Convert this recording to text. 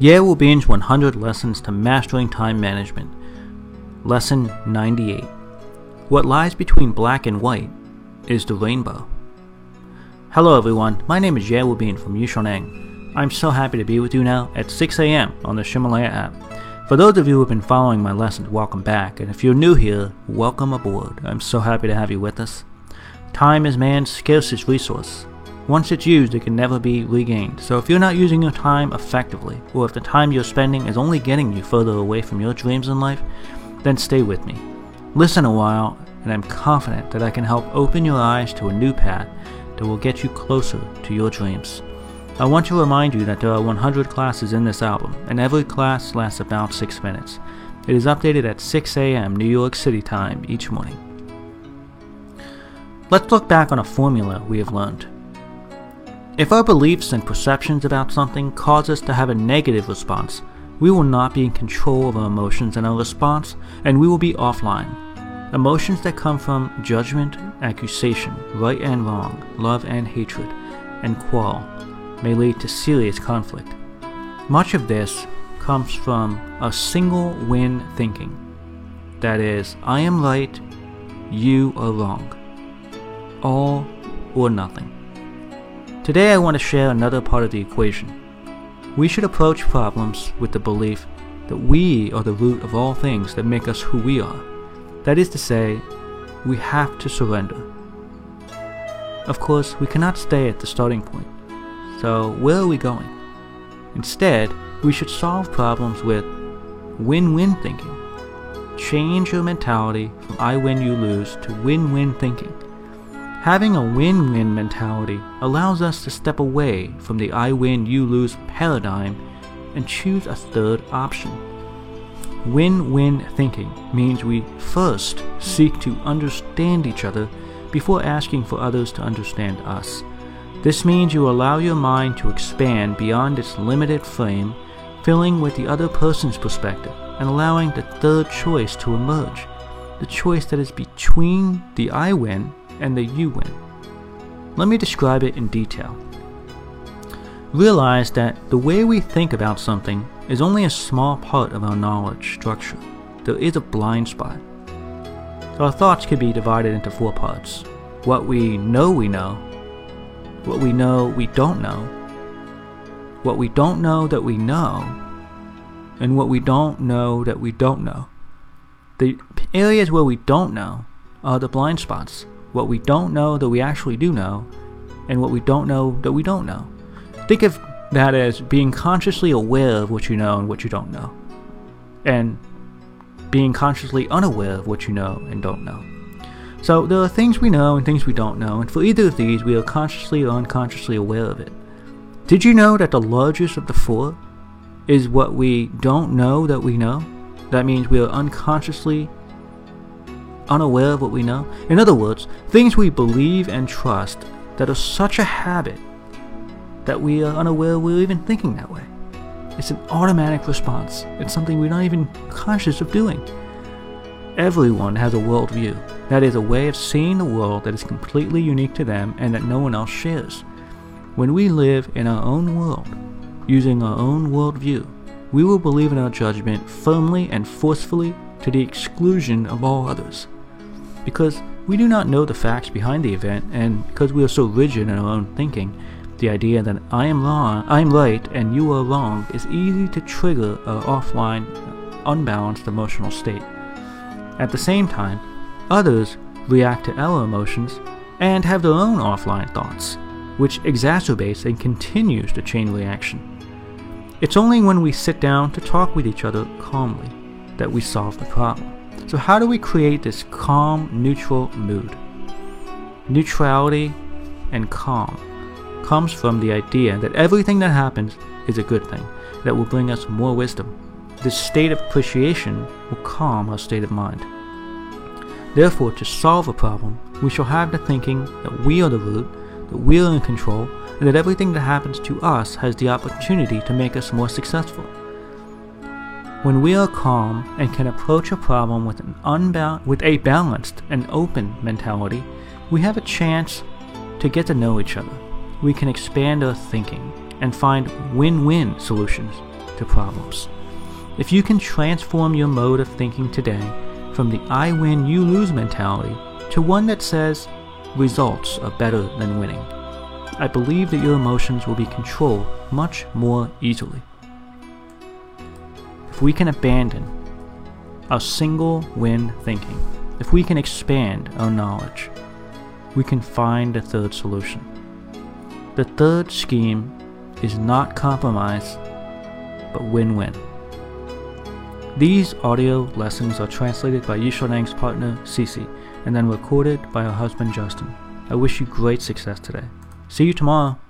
Ye Wubin's 100 Lessons to Mastering Time Management. Lesson 98. What lies between black and white is the rainbow. Hello everyone, my name is Ye Wubin from Yishoneng. I'm so happy to be with you now at 6 a.m. on the Ximalaya app. For those of you who have been following my lessons, welcome back, and if you're new here, welcome aboard. I'm so happy to have you with us. Time is man's scarcest resource. Once it's used, it can never be regained. So if you're not using your time effectively, or if the time you're spending is only getting you further away from your dreams in life, then stay with me. Listen a while, and I'm confident that I can help open your eyes to a new path that will get you closer to your dreams. I want to remind you that there are 100 classes in this album, and every class lasts about 6 minutes. It is updated at 6 a.m. New York City time each morning. Let's look back on a formula we have learned. If our beliefs and perceptions about something cause us to have a negative response, we will not be in control of our emotions and our response, and we will be offline. Emotions that come from judgment, accusation, right and wrong, love and hatred, and quarrel may lead to serious conflict. Much of this comes from a single win thinking. That is, I am right, you are wrong. All or nothing. Today I want to share another part of the equation. We should approach problems with the belief that we are the root of all things that make us who we are. That is to say, we have to surrender. Of course, we cannot stay at the starting point. So, where are we going? Instead, we should solve problems with win win thinking. Change your mentality from I win, you lose to win win thinking. Having a win win mentality allows us to step away from the I win, you lose paradigm and choose a third option. Win win thinking means we first seek to understand each other before asking for others to understand us. This means you allow your mind to expand beyond its limited frame, filling with the other person's perspective and allowing the third choice to emerge the choice that is between the I win and the you win. Let me describe it in detail. Realize that the way we think about something is only a small part of our knowledge structure. There is a blind spot. Our thoughts can be divided into four parts what we know we know, what we know we don't know, what we don't know that we know, and what we don't know that we don't know. The areas where we don't know are the blind spots what we don't know that we actually do know, and what we don't know that we don't know. Think of that as being consciously aware of what you know and what you don't know, and being consciously unaware of what you know and don't know. So there are things we know and things we don't know, and for either of these, we are consciously or unconsciously aware of it. Did you know that the largest of the four is what we don't know that we know? That means we are unconsciously unaware of what we know. In other words, things we believe and trust that are such a habit that we are unaware we're even thinking that way. It's an automatic response. It's something we're not even conscious of doing. Everyone has a worldview. That is a way of seeing the world that is completely unique to them and that no one else shares. When we live in our own world, using our own worldview, we will believe in our judgment firmly and forcefully to the exclusion of all others because we do not know the facts behind the event, and because we are so rigid in our own thinking, the idea that I am wrong, I am right, and you are wrong is easy to trigger an offline, unbalanced emotional state. At the same time, others react to our emotions and have their own offline thoughts, which exacerbates and continues the chain reaction. It's only when we sit down to talk with each other calmly that we solve the problem. So, how do we create this calm, neutral mood? Neutrality and calm comes from the idea that everything that happens is a good thing, that will bring us more wisdom. This state of appreciation will calm our state of mind. Therefore, to solve a problem, we shall have the thinking that we are the root, that we are in control, and that everything that happens to us has the opportunity to make us more successful. When we are calm and can approach a problem with an unbound, with a balanced and open mentality, we have a chance to get to know each other. We can expand our thinking and find win-win solutions to problems. If you can transform your mode of thinking today from the I win, you lose mentality to one that says results are better than winning, I believe that your emotions will be controlled much more easily. If we can abandon our single win thinking, if we can expand our knowledge, we can find a third solution. The third scheme is not compromise, but win win. These audio lessons are translated by Yishanang's partner, Cece, and then recorded by her husband, Justin. I wish you great success today. See you tomorrow.